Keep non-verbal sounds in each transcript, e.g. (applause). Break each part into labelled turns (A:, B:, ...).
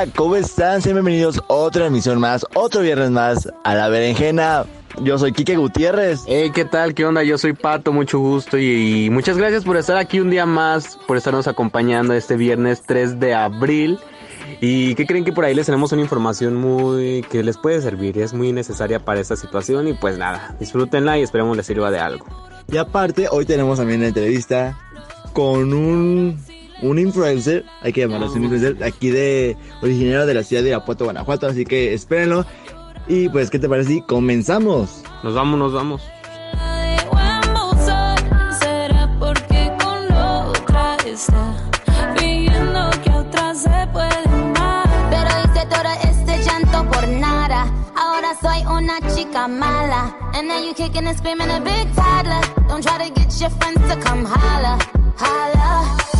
A: Hola, ¿cómo están? Sean bienvenidos a otra emisión más, otro viernes más a La Berenjena. Yo soy Quique Gutiérrez.
B: Hey, ¿qué tal? ¿Qué onda? Yo soy Pato, mucho gusto y, y muchas gracias por estar aquí un día más, por estarnos acompañando este viernes 3 de abril. ¿Y qué creen que por ahí les tenemos una información muy que les puede servir? Es muy necesaria para esta situación y pues nada, disfrútenla y esperemos les sirva de algo.
A: Y aparte, hoy tenemos también una entrevista con un, un influencer, hay que llamarlo así, un influencer, aquí de originario de la ciudad de Irapuato, Guanajuato, así que espérenlo. Y pues, ¿qué te parece si comenzamos?
B: Nos vamos, nos vamos.
C: Será porque con la otra está fingiendo que a otra se puede amar.
D: Pero hice todo este llanto por nada. Ahora soy una chica mala. And now you kicking and screaming a big toddler. Don't try to get your friends to come holla. Holla.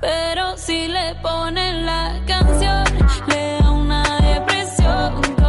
C: Pero si le ponen la canción, le da una depresión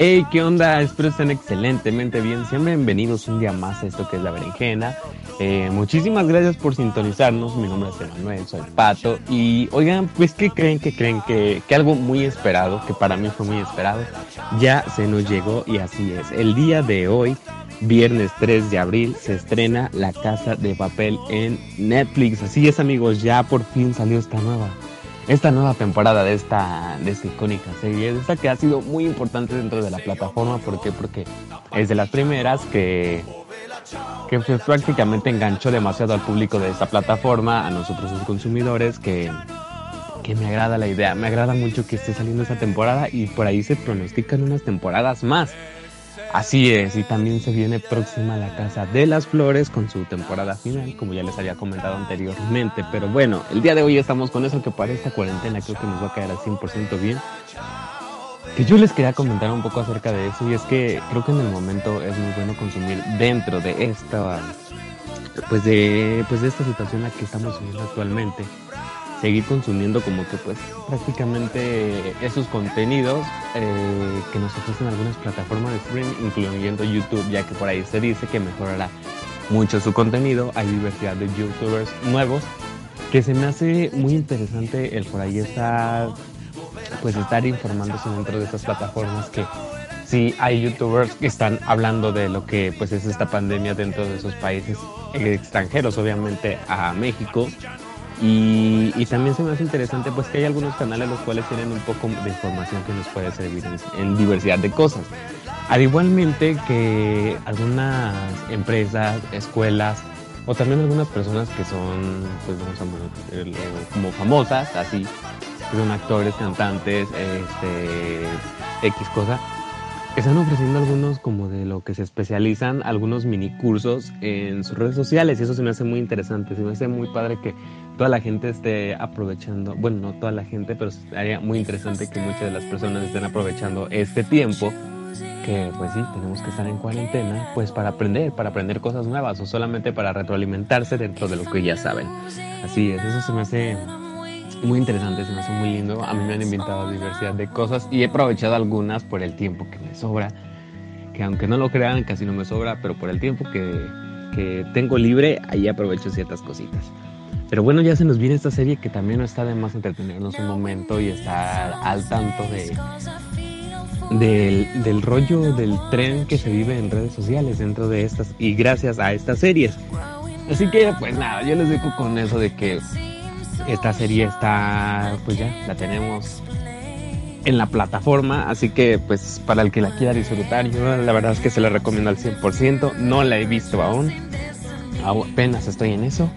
B: Hey, ¿qué onda? Espero estén excelentemente bien. Sean bienvenidos un día más a esto que es La Berenjena. Eh, muchísimas gracias por sintonizarnos. Mi nombre es Emanuel, soy Pato. Y oigan, pues, ¿qué creen? que creen? Que, que algo muy esperado, que para mí fue muy esperado, ya se nos llegó y así es. El día de hoy, viernes 3 de abril, se estrena La Casa de Papel en Netflix. Así es, amigos, ya por fin salió esta nueva esta nueva temporada de esta, de esta icónica serie, esta que ha sido muy importante dentro de la plataforma. ¿Por qué? Porque es de las primeras que, que prácticamente enganchó demasiado al público de esta plataforma, a nosotros los consumidores, que, que me agrada la idea. Me agrada mucho que esté saliendo esta temporada y por ahí se pronostican unas temporadas más. Así es, y también se viene próxima La Casa de las Flores con su temporada final, como ya les había comentado anteriormente. Pero bueno, el día de hoy estamos con eso que para esta cuarentena creo que nos va a caer al 100% bien. Que yo les quería comentar un poco acerca de eso y es que creo que en el momento es muy bueno consumir dentro de esta pues de pues de esta situación en la que estamos viviendo actualmente seguir consumiendo como que pues prácticamente esos contenidos eh, que nos ofrecen algunas plataformas de streaming, incluyendo YouTube, ya que por ahí se dice que mejorará mucho su contenido. Hay diversidad de youtubers nuevos que se me hace muy interesante el por ahí estar pues estar informándose dentro de estas plataformas que sí hay youtubers que están hablando de lo que pues es esta pandemia dentro de esos países extranjeros, obviamente a México y, y, también se me hace interesante pues que hay algunos canales los cuales tienen un poco de información que nos puede servir en, en diversidad de cosas. Al igualmente que algunas empresas, escuelas, o también algunas personas que son, pues vamos a poner, como famosas, así, que son actores, cantantes, este, X cosa, están ofreciendo algunos como de lo que se especializan, algunos mini cursos en sus redes sociales y eso se me hace muy interesante, se me hace muy padre que toda la gente esté aprovechando, bueno, no toda la gente, pero sería muy interesante que muchas de las personas estén aprovechando este tiempo que pues sí, tenemos que estar en cuarentena, pues para aprender, para aprender cosas nuevas o solamente para retroalimentarse dentro de lo que ya saben. Así es, eso se me hace muy interesante, se me hace muy lindo. A mí me han invitado a diversidad de cosas y he aprovechado algunas por el tiempo que me sobra. Que aunque no lo crean, casi no me sobra, pero por el tiempo que, que tengo libre, ahí aprovecho ciertas cositas. Pero bueno, ya se nos viene esta serie que también no está de más entretenernos un momento y estar al tanto de, del, del, rollo del tren que se vive en redes sociales dentro de estas y gracias a estas series. Así que pues nada, yo les dejo con eso de que esta serie está, pues ya, la tenemos en la plataforma, así que pues para el que la quiera disfrutar, yo la verdad es que se la recomiendo al 100%, no la he visto aún, apenas estoy en eso,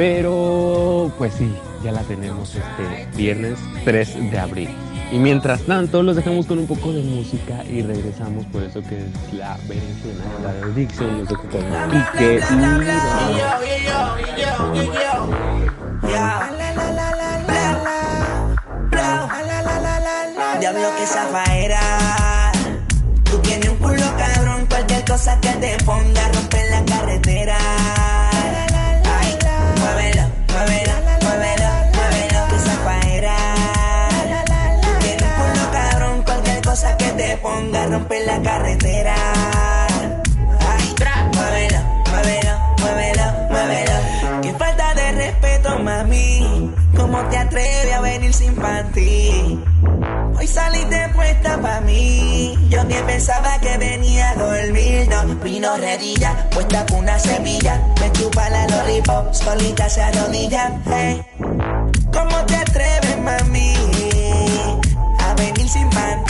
B: pero pues sí, ya la tenemos este viernes 3 de abril. Y mientras tanto, los dejamos con un poco de música y regresamos por eso que es la berenjena, la de Dixon, los dejo con Pique
E: Diablo que zafaera. Tú tienes un culo cabrón, cualquier cosa que te ponga romper la carretera. Cosa que te ponga romper la carretera. Ay, muévelo, muévelo, muévelo, muévelo. Qué falta de respeto, mami. ¿Cómo te atreves a venir sin panty? Hoy saliste puesta pa' mí. Yo ni pensaba que venía a dormir. No, vino redilla, puesta con una semilla. Me chupa la lollipop, solita se arrodilla. Hey. ¿Cómo te atreves, mami? A venir sin panty.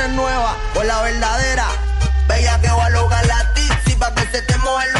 F: Generaciones nuevas la verdadera. Bella que va a lograr la tizi pa' que se te mojen los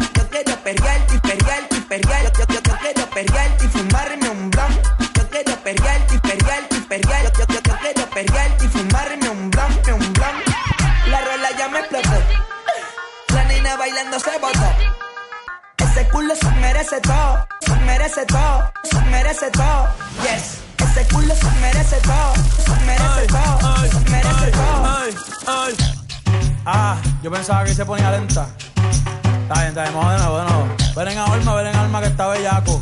E: Fumarme un blon, un blon. La rola ya me explotó. La nena bailando se botó. Ese culo se merece todo, se merece todo, se merece todo. Yes. Ese culo se merece todo, se merece todo, se merece todo.
G: Ay, ay. Ah, yo pensaba que se ponía lenta. Está bien, está bien, vamos de nuevo, de nuevo. Ven en alma, ven en alma que está bellaco.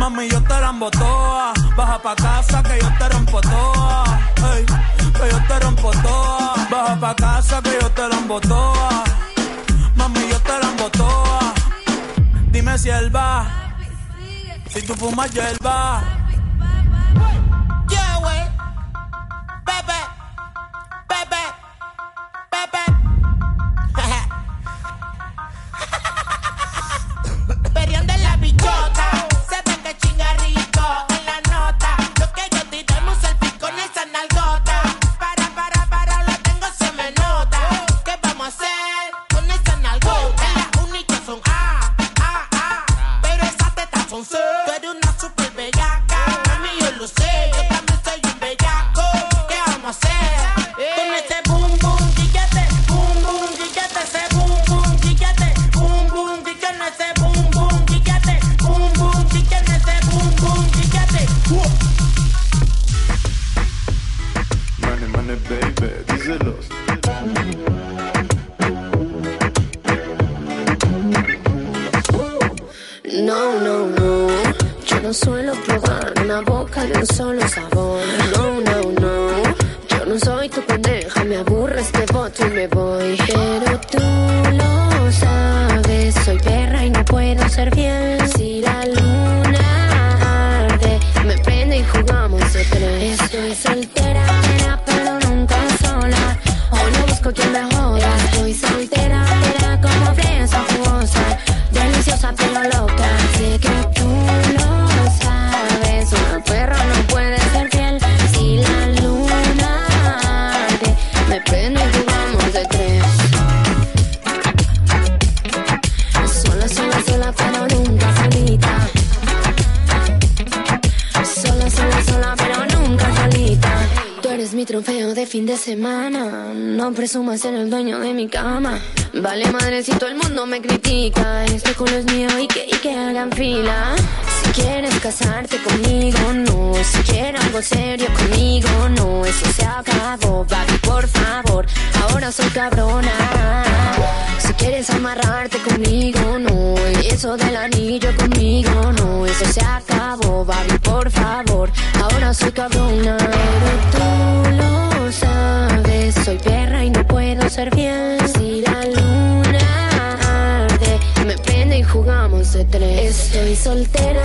G: Mami, yo te la toa. Baja pa' casa que yo te rompo toa. Que yo te rompo toa. Baja pa' casa que yo te la toa. Mami, yo te la toa. Dime si él va. Si tú fumas, yo él va.
H: Yeah, wey. Pepe. Pepe. Pepe.
I: suma ser el dueño de mi cama. Vale madre si todo el mundo me critica. Este culo es mío y que, y que hagan fila. Si quieres casarte conmigo, no. Si quieres algo serio conmigo, no. Eso se acabó, baby, por favor. Ahora soy cabrona. Si quieres amarrarte conmigo, no. Y eso del anillo conmigo, no. Eso se acabó, baby, por favor. Ahora soy cabrona. soltera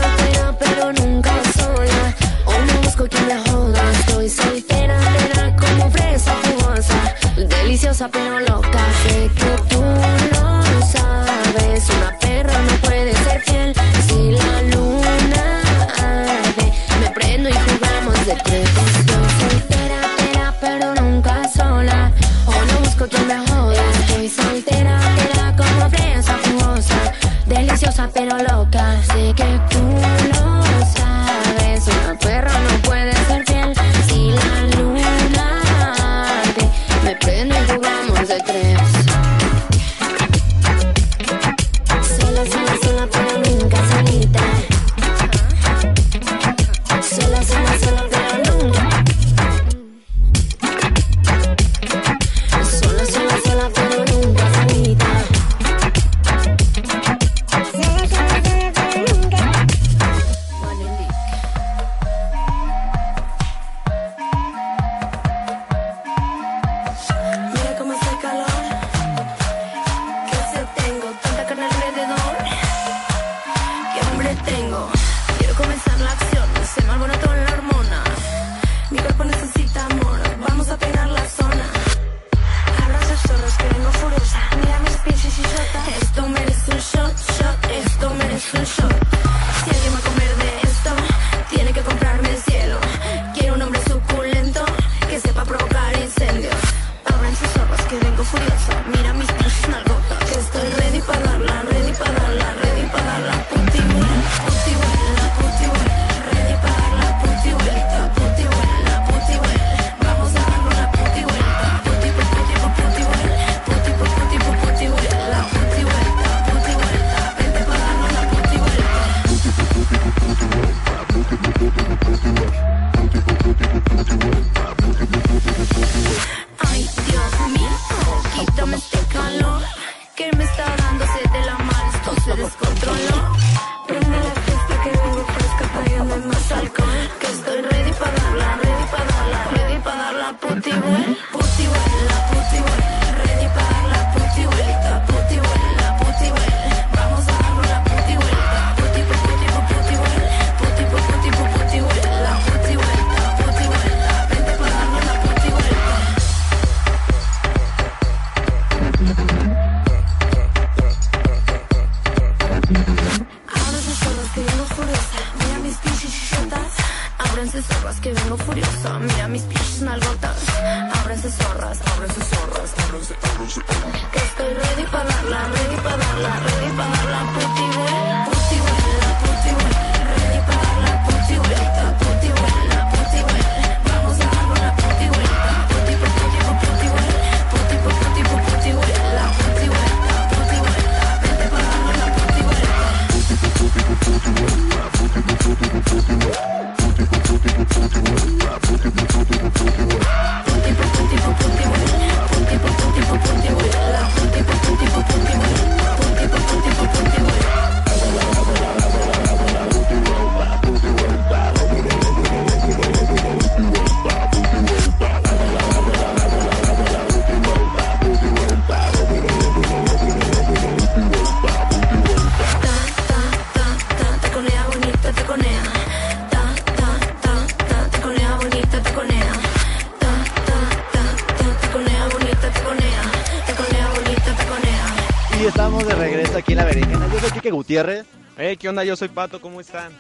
I: Y
A: estamos de regreso aquí en la berenjena. Yo soy Kike Gutiérrez.
J: Hey, ¿qué onda? Yo soy Pato, ¿cómo están?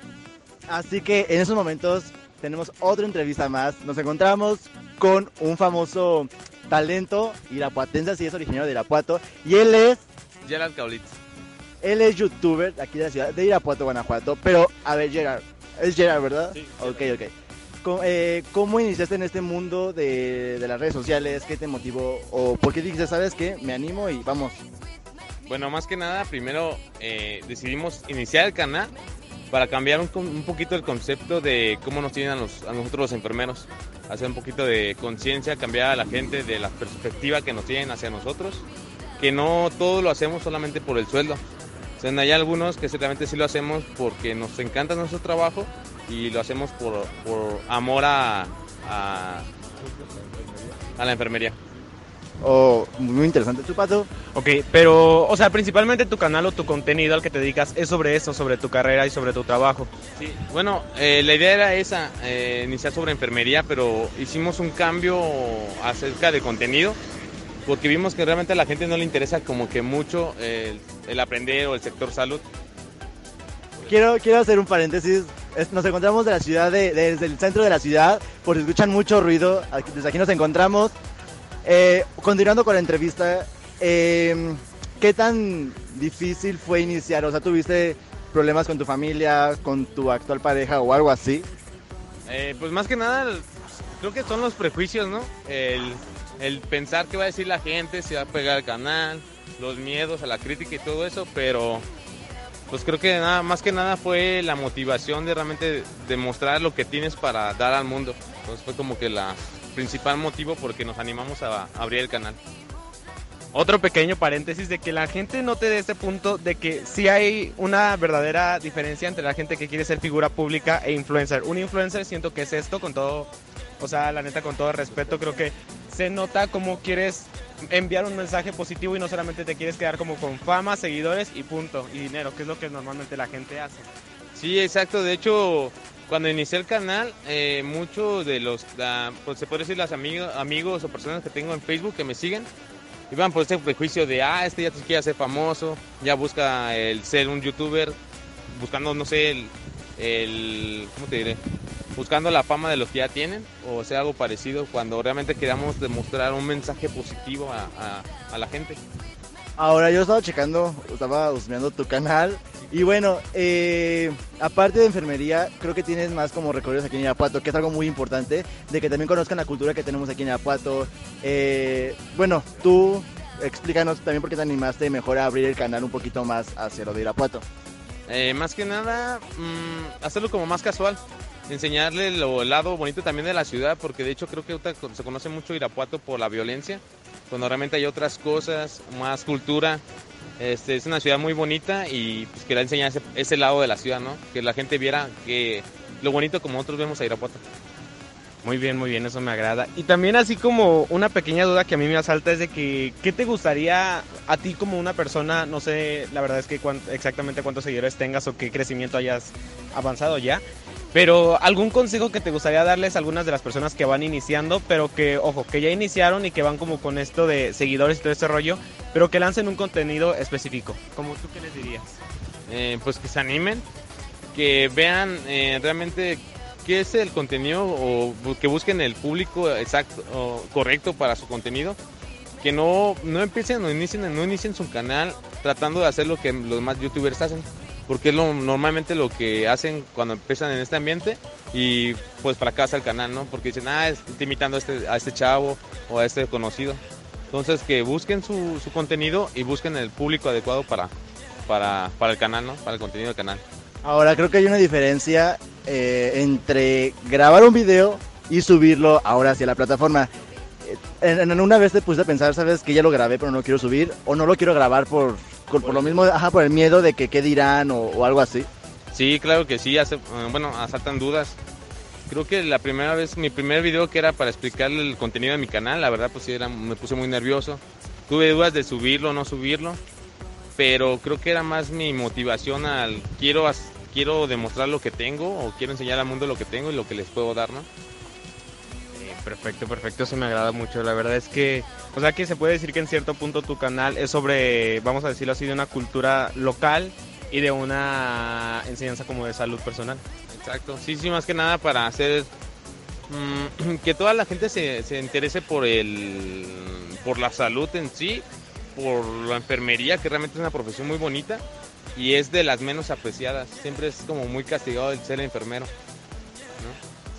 A: Así que en esos momentos tenemos otra entrevista más. Nos encontramos con un famoso talento irapuatense, así es originario de Irapuato. Y él es,
J: Gerald Caulitz.
A: él es youtuber de aquí de la ciudad de Irapuato, Guanajuato. Pero, a ver, Gerard, es Gerard, ¿verdad?
J: Sí,
A: Ok, ok. ¿Cómo, eh, ¿Cómo iniciaste en este mundo de, de las redes sociales? ¿Qué te motivó? ¿O por qué dijiste, sabes qué? Me animo y vamos.
J: Bueno, más que nada, primero eh, decidimos iniciar el canal para cambiar un, poquito el concepto de cómo nos tienen a, los- nosotros los enfermeros. Hacer un poquito de conciencia, cambiar a la gente de la perspectiva que nos tienen hacia nosotros. Que no todo lo hacemos solamente por el sueldo. O sea, hay algunos que ciertamente sí lo hacemos porque nos encanta nuestro trabajo y lo hacemos por, por amor a, a la enfermería.
A: Oh, muy interesante. ¿Tu pato?
K: Ok, pero, o sea, principalmente tu canal o tu contenido al que te dedicas es sobre eso, sobre tu carrera y sobre tu trabajo.
J: Sí, bueno, eh, la idea era esa, eh, iniciar sobre enfermería, pero hicimos un cambio acerca del contenido, porque vimos que realmente a la gente no le interesa como que mucho el, el aprender o el sector salud.
A: Quiero, quiero hacer un paréntesis. Es- Nos encontramos de la ciudad, de, desde el centro de la ciudad, por si escuchan mucho ruido. aquí- desde aquí nos encontramos. Eh, continuando con la entrevista, eh, ¿qué tan difícil fue iniciar? O sea, ¿tuviste problemas con tu familia, con tu actual pareja o algo así?
J: Eh, pues más que nada, el- creo que son los prejuicios, ¿no? El, el pensar qué va a decir la gente, si va a pegar al canal, los miedos a la crítica y todo eso, pero pues creo que nada, más que nada fue la motivación de realmente demostrar lo que tienes para dar al mundo. Entonces fue como que la principal motivo porque nos animamos a abrir el canal.
K: Otro pequeño paréntesis de que la gente note de este punto de que sí hay una verdadera diferencia entre la gente que quiere ser figura pública e influencer. Un influencer siento que es esto con todo, o sea, la neta con todo respeto, creo que se nota como quieres enviar un mensaje positivo y no solamente te quieres quedar como con fama, seguidores y punto, y dinero, que es lo que normalmente la gente hace.
J: Sí, exacto. De hecho, cuando inicié el canal, eh, muchos de los, pues se puede decir, los amigos, amigos o personas que tengo en Facebook que me siguen, iban por este prejuicio de, ah, este ya te quiere ser famoso, ya busca el ser un youtuber, buscando, no sé, el, el ¿cómo te diré? Buscando la fama de los que ya tienen, o sea, algo parecido, cuando realmente queríamos demostrar un mensaje positivo a, a- a la gente.
A: Ahora yo estaba checando, estaba husmeando tu canal y bueno, eh, aparte de enfermería, creo que tienes más como recorridos aquí en Irapuato, que es algo muy importante, de que también conozcan la cultura que tenemos aquí en Irapuato. Eh, bueno, tú explícanos también por qué te animaste mejor a abrir el canal un poquito más hacia lo de Irapuato.
J: Eh, más que nada, mm, hacerlo como más casual. Enseñarle lo, el lado bonito también de la ciudad, porque de hecho creo que se conoce mucho Irapuato por la violencia, cuando realmente hay otras cosas, más cultura. Este, es una ciudad muy bonita y pues quería enseñar ese, ese lado de la ciudad, ¿no? Que la gente viera que lo bonito como nosotros vemos a Irapuato.
K: Muy bien, muy bien, eso me agrada. Y también así como una pequeña duda que a mí me asalta es de que, ¿qué te gustaría a ti como una persona? No sé, la verdad es que cuán- exactamente cuántos seguidores tengas o qué crecimiento hayas avanzado ya. Pero algún consejo que te gustaría darles a algunas de las personas que van iniciando, pero que, ojo, que ya iniciaron y que van como con esto de seguidores y todo ese rollo, pero que lancen un contenido específico. Como tú qué les dirías?
J: Eh, pues que se animen, que vean eh, realmente qué es el contenido o que busquen el público exacto o correcto para su contenido. Que no, no empiecen o inicien, no inicien su canal tratando de hacer lo que los demás youtubers hacen. Porque es lo, normalmente lo que hacen cuando empiezan en este ambiente y pues fracasa el canal, ¿no? Porque dicen, ah, estoy imitando a este, a este chavo o a este conocido. Entonces que busquen su, contenido y busquen el público adecuado para, para, para el canal, ¿no? Para el contenido del canal.
A: Ahora creo que hay una diferencia eh, entre grabar un video y subirlo ahora hacia la plataforma. Eh, En, una vez te puse a pensar, sabes, que ya lo grabé pero no quiero subir o no lo quiero grabar por, por, por lo mismo, ajá, por el miedo de que qué dirán o, o algo así.
J: Sí, claro que sí, hace- eh, bueno, asaltan dudas. Creo que la primera vez, mi primer video que era para explicarle el contenido de mi canal, la verdad pues sí, era, me puse muy nervioso. Tuve dudas de subirlo o no subirlo, pero creo que era más mi motivación al quiero, quiero demostrar lo que tengo o quiero enseñar al mundo lo que tengo y lo que les puedo dar, ¿no?
K: Perfecto, perfecto, eso me agrada mucho. La verdad es que, o sea que se puede decir que en cierto punto tu canal es sobre, vamos a decirlo así, de una cultura local y de una enseñanza como de salud personal.
J: Exacto, sí, sí, más que nada para hacer mm, (clears throat) que toda la gente se, se interese por el por la salud en sí, por la enfermería, que realmente es una profesión muy bonita y es de las menos apreciadas. Siempre es como muy castigado el ser enfermero.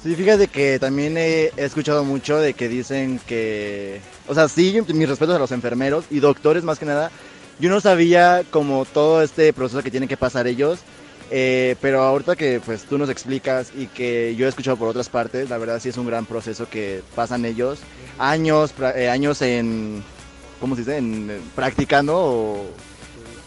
A: Sí, fíjate que también he, escuchado mucho de que dicen que, o sea, sí, mis respetos a los enfermeros y doctores más que nada. Yo no sabía como todo este proceso que tienen que pasar ellos, eh, pero ahorita que pues tú nos explicas y que yo he escuchado por otras partes, la verdad sí es un gran proceso que pasan ellos. Años, eh, años en, ¿cómo se dice? En, eh, practicando o,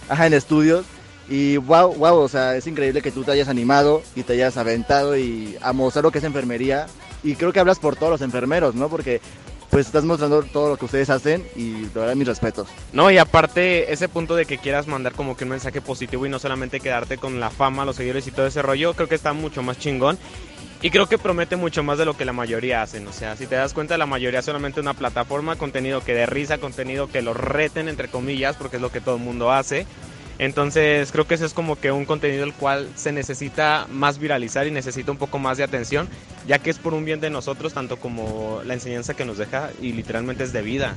A: ajá, en estudios. Y wow, wow, o sea, es increíble que tú te hayas animado y te hayas aventado y a mostrar lo que es enfermería. Y creo que hablas por todos los enfermeros, ¿no? Porque pues estás mostrando todo lo que ustedes hacen y de verdad mis respetos.
K: No, y aparte ese punto de que quieras mandar como que un mensaje positivo y no solamente quedarte con la fama, los seguidores y todo ese rollo, creo que está mucho más chingón. Y creo que promete mucho más de lo que la mayoría hacen. O sea, si te das cuenta, la mayoría solamente una plataforma, contenido que de risa, contenido que los reten, entre comillas, porque es lo que todo el mundo hace. Entonces creo que ese es como que un contenido el cual se necesita más viralizar y necesita un poco más de atención, ya que es por un bien de nosotros, tanto como la enseñanza que nos deja y literalmente es de vida.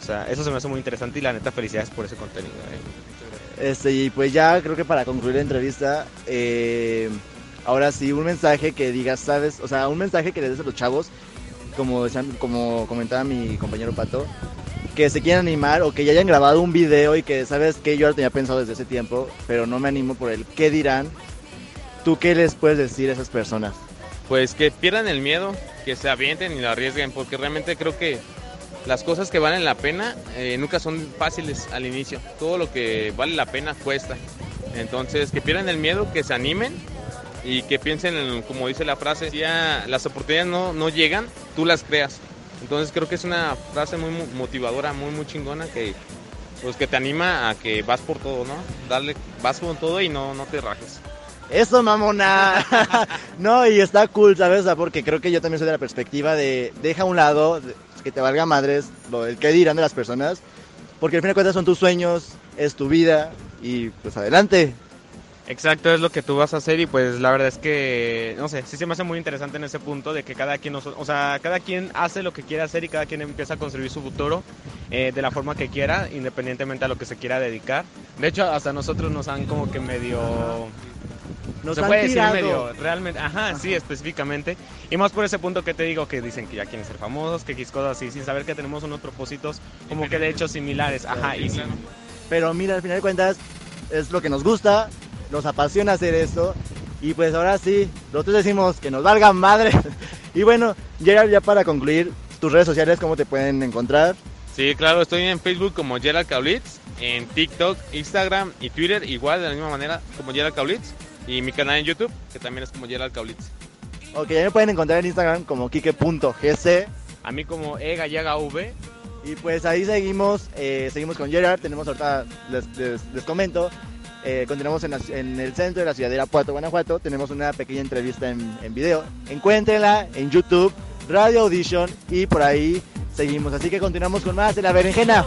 K: O sea, eso se me hace muy interesante y la neta felicidades por ese contenido. eh.
A: Este, y pues ya creo que para concluir la entrevista, eh, ahora sí, un mensaje que digas, ¿sabes? O sea, un mensaje que le des a los chavos, como, como comentaba mi compañero Pato, que se quieran animar o que ya hayan grabado un video y que, ¿sabes que Yo lo tenía pensado desde ese tiempo, pero no me animo por el qué dirán. ¿Tú qué les puedes decir a esas personas?
J: Pues que pierdan el miedo, que se avienten y lo arriesguen, porque realmente creo que las cosas que valen la pena eh, nunca son fáciles al inicio. Todo lo que vale la pena cuesta. Entonces, que pierdan el miedo, que se animen y que piensen, en, como dice la frase, ya las oportunidades no, no llegan, tú las creas. Entonces creo que es una frase muy mo- motivadora, muy muy chingona que pues que te anima a que vas por todo, ¿no? Darle, vas con todo y no, no te rajes.
A: Eso, mamona. (laughs) no, y está cool, ¿sabes? Porque creo que yo también soy de la perspectiva de deja a un lado, que te valga madres lo del que dirán de las personas, porque al fin de cuentas son tus sueños, es tu vida y pues adelante.
K: Exacto, es lo que tú vas a hacer y pues la verdad es que, no sé, sí se me hace muy interesante en ese punto de que cada quien, nos- o sea, cada quien hace lo que quiere hacer y cada quien empieza a construir su futuro eh, de la forma que quiera, independientemente a lo que se quiera dedicar. De hecho, hasta nosotros nos han como que medio...
A: Nos
K: se
A: han
K: puede decir
A: tirado.
K: medio, realmente, ajá, sí, específicamente. Y más por ese punto que te digo, que dicen que ya quieren ser famosos, que X cosas así, sin saber que tenemos unos propósitos como que de hecho similares, ajá, y sí.
A: Pero mira, al final de cuentas es lo que nos gusta, nos apasiona hacer esto. Y pues ahora sí, nosotros decimos que nos valga madre. (laughs) Y bueno, Gerald, ya para concluir, tus redes sociales, ¿cómo te pueden encontrar?
J: Sí, claro, estoy en Facebook como Gerald Kaulitz, en TikTok, Instagram y Twitter, igual de la misma manera como Gerald Kaulitz, y mi canal en YouTube, que también es como Gerald Kaulitz.
G: Ok, ya me pueden encontrar en Instagram como kike.gc.
K: A mí como egallaga.v.
G: Y pues ahí seguimos, eh, seguimos con Gerard, tenemos ahorita, les comento, eh, continuamos en, el centro de la ciudad de Irapuato, Guanajuato. Tenemos una pequeña entrevista en, video. Encuéntrenla en YouTube, Radio Audition y por ahí seguimos. Así que continuamos con más de la berenjena.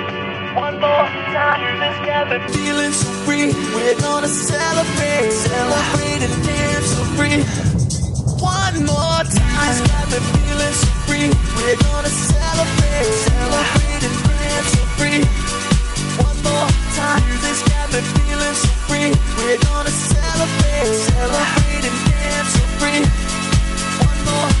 L: One more time. This got me feeling so free. We're gonna celebrate, celebrate and dance so free. One more time. This got me feeling so free. We're gonna celebrate, celebrate and dance so free. One more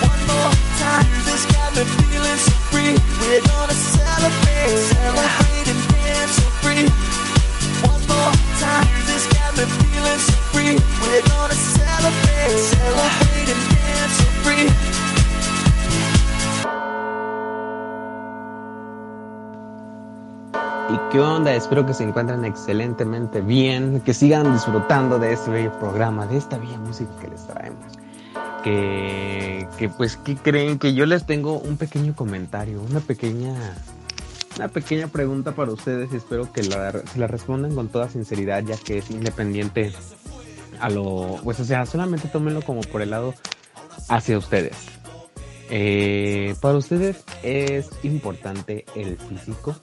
L: One more time. This got me feeling so free. We're gonna celebrate, celebrate and dance so free. One more time. This got me feeling so free. We're gonna celebrate, celebrate and dance so free.
B: ¿Y qué onda? Espero que se encuentren excelentemente bien, que sigan disfrutando de este bello programa, de esta bella música que les traemos. Que, que pues, ¿qué creen? Que yo les tengo un pequeño comentario, una pequeña, una pequeña pregunta para ustedes y espero que la, se la respondan con toda sinceridad, ya que es independiente a lo, pues o sea, solamente tómenlo como por el lado hacia ustedes. Eh, para ustedes es importante el físico,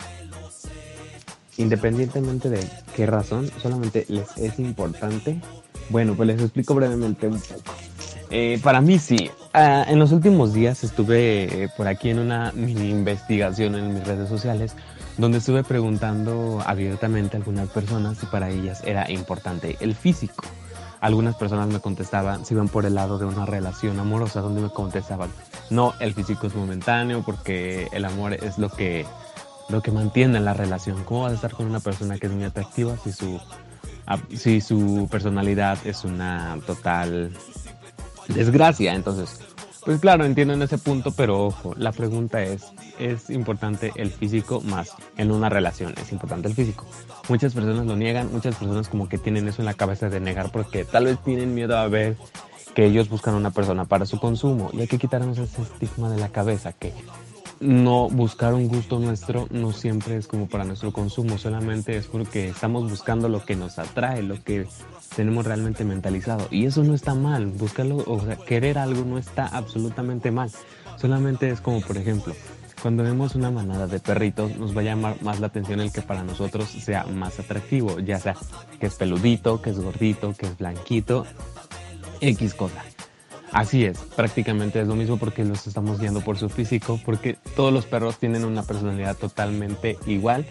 B: independientemente de qué razón, solamente les es importante. Bueno, pues les explico brevemente un poco. Eh, para mí sí. Ah, en los últimos días estuve eh, por aquí en una mini investigación en mis redes sociales donde estuve preguntando abiertamente a algunas personas si para ellas era importante el físico. Algunas personas me contestaban si iban por el lado de una relación amorosa, donde me contestaban, no, el físico es momentáneo porque el amor es lo que, lo que mantiene la relación. ¿Cómo vas a estar con una persona que es muy atractiva si su, ah, si su personalidad es una total desgracia? Entonces, pues claro, entiendo en ese punto, pero ojo, la pregunta es, ¿es importante el físico más en una relación? Es importante el físico. Muchas personas lo niegan, muchas personas como que tienen eso en la cabeza de negar porque tal vez tienen miedo a ver que ellos buscan una persona para su consumo y hay que quitarnos ese estigma de la cabeza que no buscar un gusto nuestro no siempre es como para nuestro consumo, solamente es porque estamos buscando lo que nos atrae, lo que tenemos realmente mentalizado. Y eso no está mal, buscarlo, o sea, querer algo no está absolutamente mal. Solamente es como, por ejemplo, cuando vemos una manada de perritos, nos va a llamar más la atención el que para nosotros sea más atractivo, ya sea que es peludito, que es gordito, que es blanquito, X cosa. Así es, prácticamente es lo mismo porque los estamos guiando por su físico, porque todos los perros tienen una personalidad totalmente igual,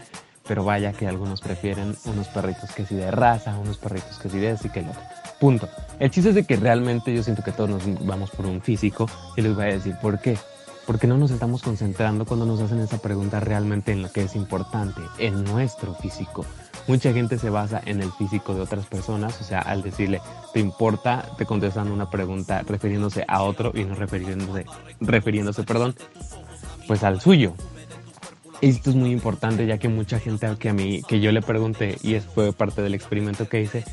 B: pero vaya que algunos prefieren unos perritos que sí de raza, unos perritos que sí de y que el otro. Punto. El chiste es de que realmente yo siento que todos nos vamos por un físico y les voy a decir por qué. Porque no nos estamos concentrando cuando nos hacen esa pregunta realmente en lo que es importante, en nuestro físico. Mucha gente se basa en el físico de otras personas, o sea, al decirle, ¿te importa? Te contestan una pregunta refiriéndose a otro y no refiriéndose, refiriéndose, perdón, pues al suyo. Esto es muy importante ya que mucha gente que a mí, que yo le pregunté y es fue parte del experimento que hice,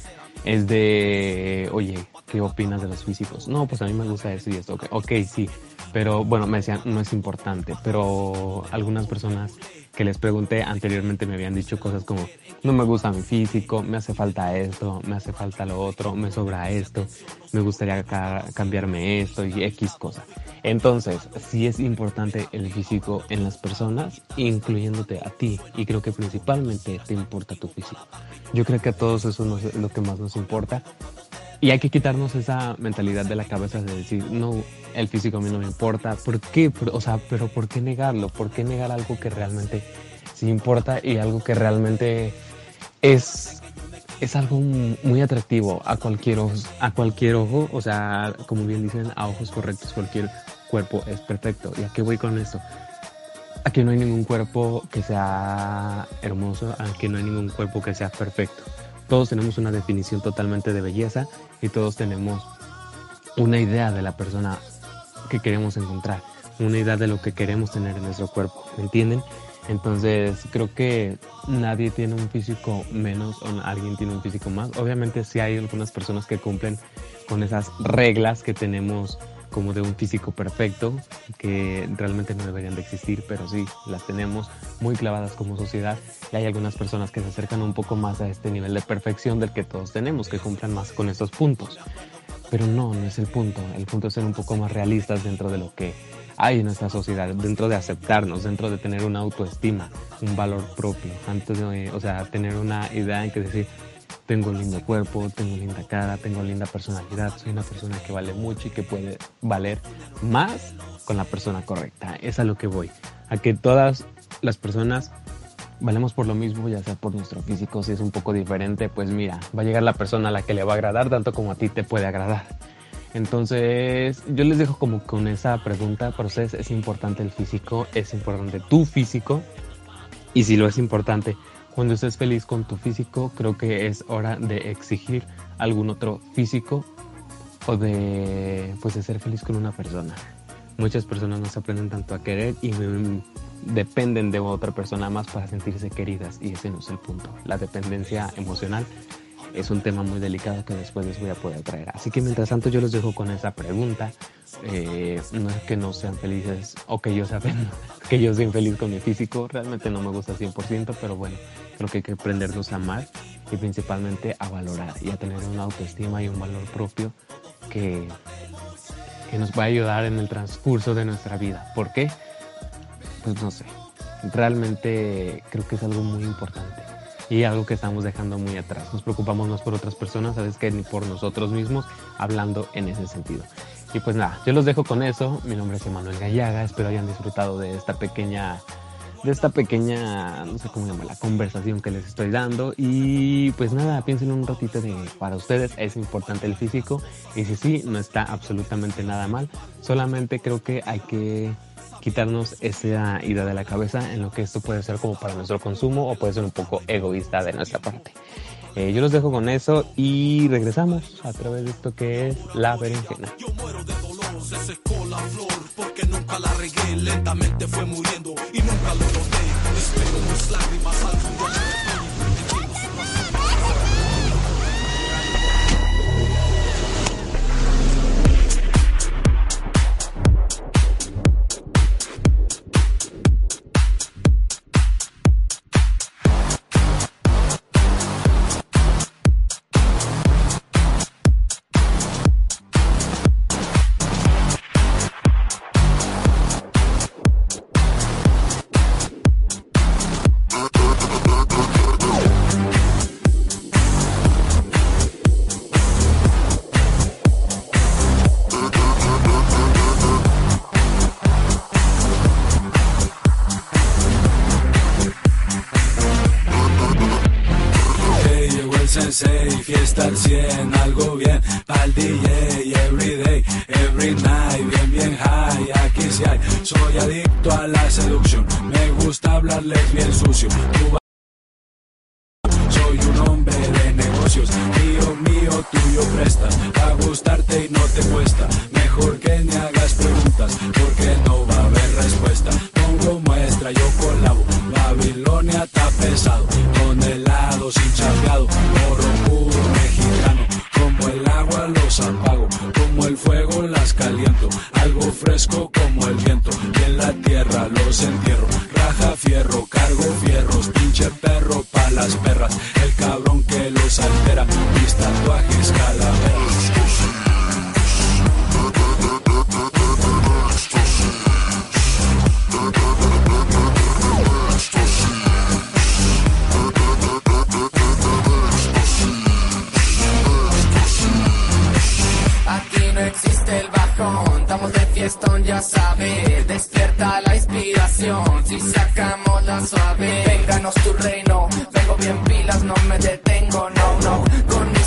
B: es de, oye, ¿qué opinas de los físicos? No, pues a mí me gusta eso y esto. Ok, sí, pero bueno, me decían, no es importante, pero algunas personas que les pregunté anteriormente me habían dicho cosas como, no me gusta mi físico, me hace falta esto, me hace falta lo otro, me sobra esto, me gustaría ca cambiarme esto y X cosa. Entonces, sí es importante el físico en las personas, incluyéndote a ti, y creo que principalmente te importa tu físico. Yo creo que a todos eso es lo que más nos importa. Y hay que quitarnos esa mentalidad de la cabeza de decir, no, el físico a mí no me importa. ¿Por qué? O sea, pero ¿por qué negarlo? ¿Por qué negar algo que realmente sí importa y algo que realmente es, es algo muy atractivo a cualquier, ojo, a cualquier ojo? O sea, como bien dicen, a ojos correctos cualquier cuerpo es perfecto. ¿Y a qué voy con esto? aquí no hay ningún cuerpo que sea hermoso, aquí no hay ningún cuerpo que sea perfecto. Todos tenemos una definición totalmente de belleza y todos tenemos una idea de la persona que queremos encontrar, una idea de lo que queremos tener en nuestro cuerpo, ¿me entienden? Entonces creo que nadie tiene un físico menos o alguien tiene un físico más. Obviamente sí hay algunas personas que cumplen con esas reglas que tenemos como de un físico perfecto, que realmente no deberían de existir, pero sí, las tenemos muy clavadas como sociedad y hay algunas personas que se acercan un poco más a este nivel de perfección del que todos tenemos, que cumplan más con estos puntos. Pero no, no es el punto, el punto es ser un poco más realistas dentro de lo que hay en nuestra sociedad, dentro de aceptarnos, dentro de tener una autoestima, un valor propio, antes de, o sea, tener una idea en que decir, tengo un lindo cuerpo, tengo linda cara, tengo linda personalidad, soy una persona que vale mucho y que puede valer más con la persona correcta. Es a lo que voy, a que todas las personas valemos por lo mismo, ya sea por nuestro físico, si es un poco diferente, pues mira, va a llegar la persona a la que le va a agradar tanto como a ti te puede agradar. Entonces, yo les dejo como con esa pregunta, para ustedes es importante el físico, es importante tu físico, y si lo es importante, cuando estés feliz con tu físico, creo que es hora de exigir algún otro físico o de, pues, de ser feliz con una persona. Muchas personas no se aprenden tanto a querer y dependen de otra persona más para sentirse queridas y ese no es el punto. La dependencia emocional es un tema muy delicado que después les voy a poder traer. Así que mientras tanto yo los dejo con esa pregunta. Eh, no es que no sean felices o que yo sea (laughs) que yo soy infeliz con mi físico. Realmente no me gusta 100%, pero bueno, creo que hay que aprendernos a amar y principalmente a valorar y a tener una autoestima y un valor propio que, que nos va a ayudar en el transcurso de nuestra vida. ¿Por qué? Pues no sé. Realmente creo que es algo muy importante y algo que estamos dejando muy atrás. Nos preocupamos más por otras personas, sabes que ni por nosotros mismos, hablando en ese sentido. Y pues nada, yo los dejo con eso. Mi nombre es Emanuel Gallaga, espero hayan disfrutado de esta pequeña de esta pequeña, no sé cómo llama, la conversación que les estoy dando. Y pues nada, piensen un ratito de para ustedes es importante el físico. Y si sí, no está absolutamente nada mal. Solamente creo que hay que quitarnos esa idea de la cabeza en lo que esto puede ser como para nuestro consumo o puede ser un poco egoísta de nuestra parte. Eh, yo los dejo con eso y regresamos a través de esto que es la berenjena.
M: Yo muero de dolor, se secó la flor porque nunca la regué, lentamente fue muriendo y nunca lo noté. Espero mis lágrimas algún soy un hombre de negocios, mío, mío, tuyo presta, a gustarte y no te cuesta, mejor que ni hagas preguntas, porque no va a haber respuesta, pongo muestra, yo colabo, Babilonia está pesado, con helado sin chapeado, oro mexicano, como el los apago, como el fuego las caliento, algo fresco como el viento, y en la tierra los entierro, raja fierro, cargo fierros, pinche perro pa' las perras, el cabrón que los altera, mis tatuajes calaveras.
N: No existe el bajón, estamos de fiestón, ya sabes. Despierta la inspiración, si sacamos la suave. Vénganos tu reino, vengo bien pilas, no me detengo, no, no. Con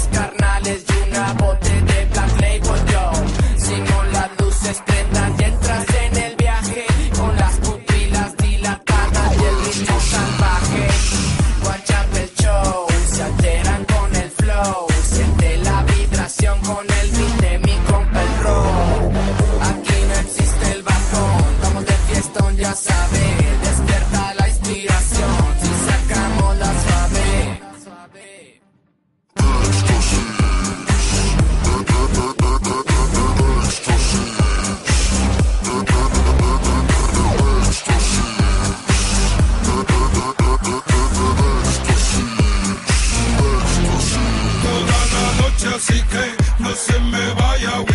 O: Goodbye, y'all, we.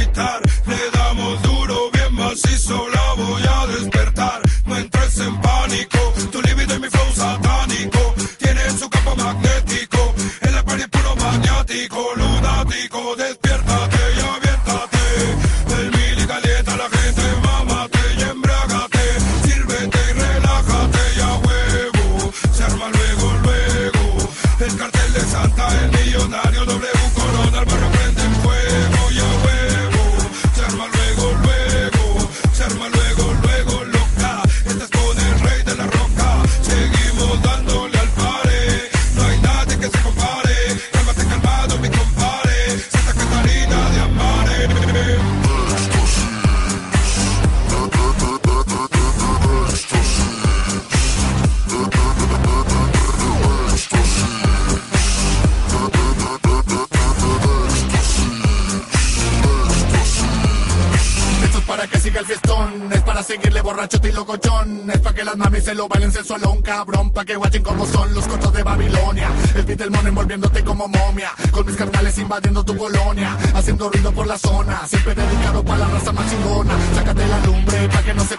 O: se lo bailen sensualón, cabrón, pa' que guachen como son los cortos de Babilonia. El Beatlemon envolviéndote como momia, con mis carnales invadiendo tu colonia, haciendo ruido por la zona, siempre dedicado pa' la raza más chingona. Sácate la lumbre pa' que no se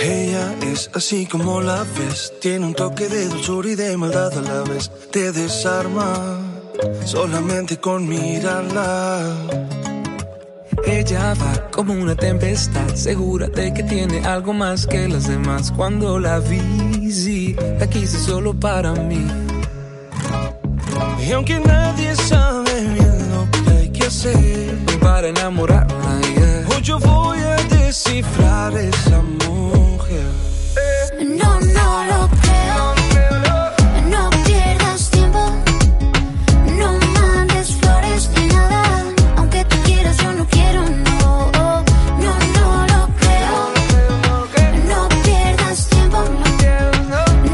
P: Ella es así como la ves, tiene un toque de dulzura y de maldad a la vez. Te desarma solamente con mirarla.
G: Ella va como una tempestad, segura de que tiene algo más que las demás. Cuando la vi, sí, la quise solo para mí.
P: Y aunque nadie sabe bien lo que hay que hacer
G: para enamorarla,
P: yo voy a descifrar esa mujer.
I: No, no lo creo. No pierdas tiempo. No mandes flores ni nada. Aunque tú quieras, yo no quiero, no. No, no lo creo. No pierdas tiempo.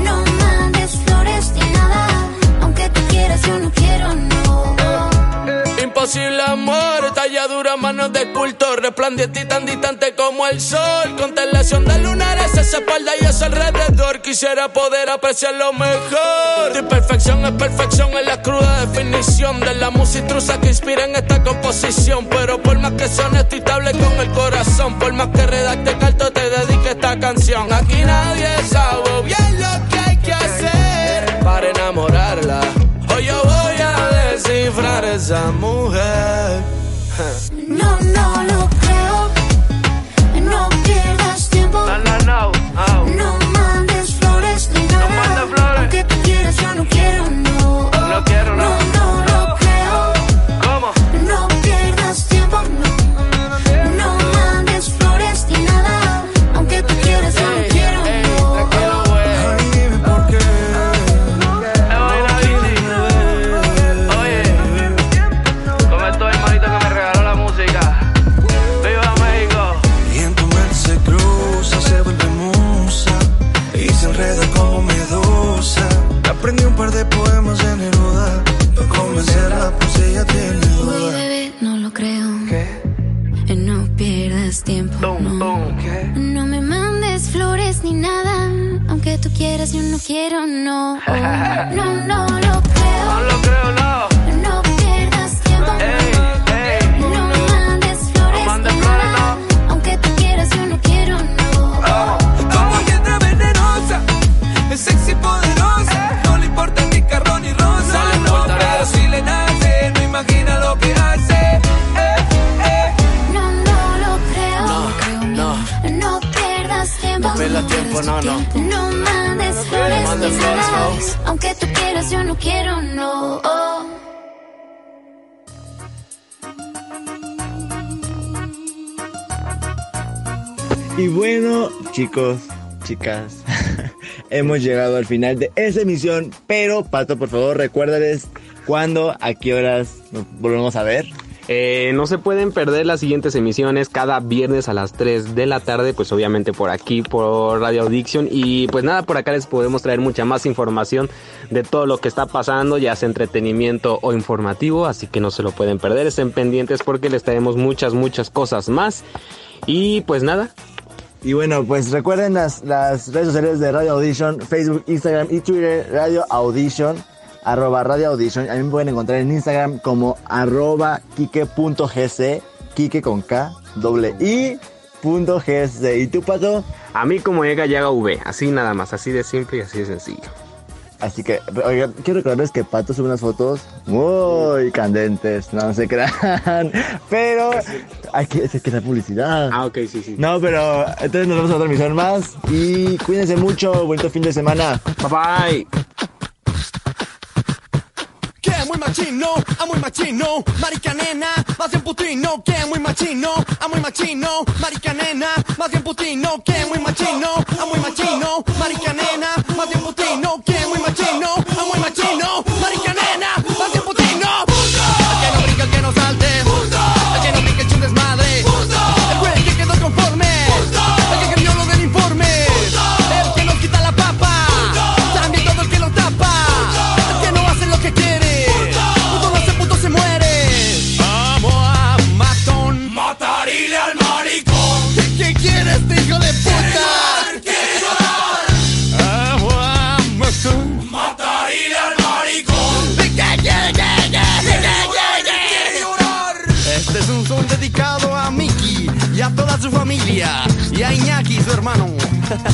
I: No mandes flores ni nada. Aunque tú quieras, yo no quiero, no.
L: Imposible amor, talladura, manos de escultor, resplandeciente tan distante como el sol. Constelación de lunares, esa espalda y ese alrededor. Quisiera poder apreciar lo mejor. Tu perfección es perfección, es la cruda definición de la musitrusa que inspira en esta composición. Pero por más que sea honesto y estable con el corazón, por más que redacte carto, te dedique esta canción. Aquí nadie sabe bien lo que hay que hacer para enamorarla. Hoy yo voy a descifrar esa mujer.
I: No, no lo creo. Yo no quiero, (laughs) no.
L: No,
I: Aunque tú quieras, yo no quiero, no.
P: Y
A: bueno, chicos, chicas, (laughs) hemos llegado al final de esta emisión. Pero, Pato, por favor, recuérdales cuándo, a qué horas nos volvemos a ver.
B: Eh, no se pueden perder las siguientes emisiones cada viernes a las 3 de la tarde, pues obviamente por aquí, por Radio Addiction. Y pues nada, por acá les podemos traer mucha más información de todo lo que está pasando, ya sea entretenimiento o informativo, así que no se lo pueden perder, estén pendientes porque les traemos muchas, muchas cosas más. Y pues nada.
A: Y bueno, pues recuerden las, las redes sociales de Radio Audition, Facebook, Instagram y Twitter, Radio Audition, arroba Radio Audition. A mí me pueden encontrar en Instagram como arroba kike.gc, kike con K, doble I, punto GC. ¿Y tú, Pato?
B: A mí como llega, llega V, así nada más, así de simple y así de sencillo.
A: Así que, oigan, quiero recordarles que Pato sube unas fotos muy candentes, no se crean. (laughs) Pero hay que, hay que publicidad.
B: Ah, ok, sí, sí.
A: No, pero entonces nos vemos en otra emisión más. Y cuídense mucho, bonito fin de semana.
B: Bye bye.
Q: Que muy machino, a muy machino, marica nena, más bien putino, que muy machino, a muy machino, marica nena, más bien putino, que muy machino, a muy machino, marica nena, más bien putino, que muy machino, a muy machino, marica nena, más bien putino. Que no brinca, que no salte, el
R: hermano. (laughs)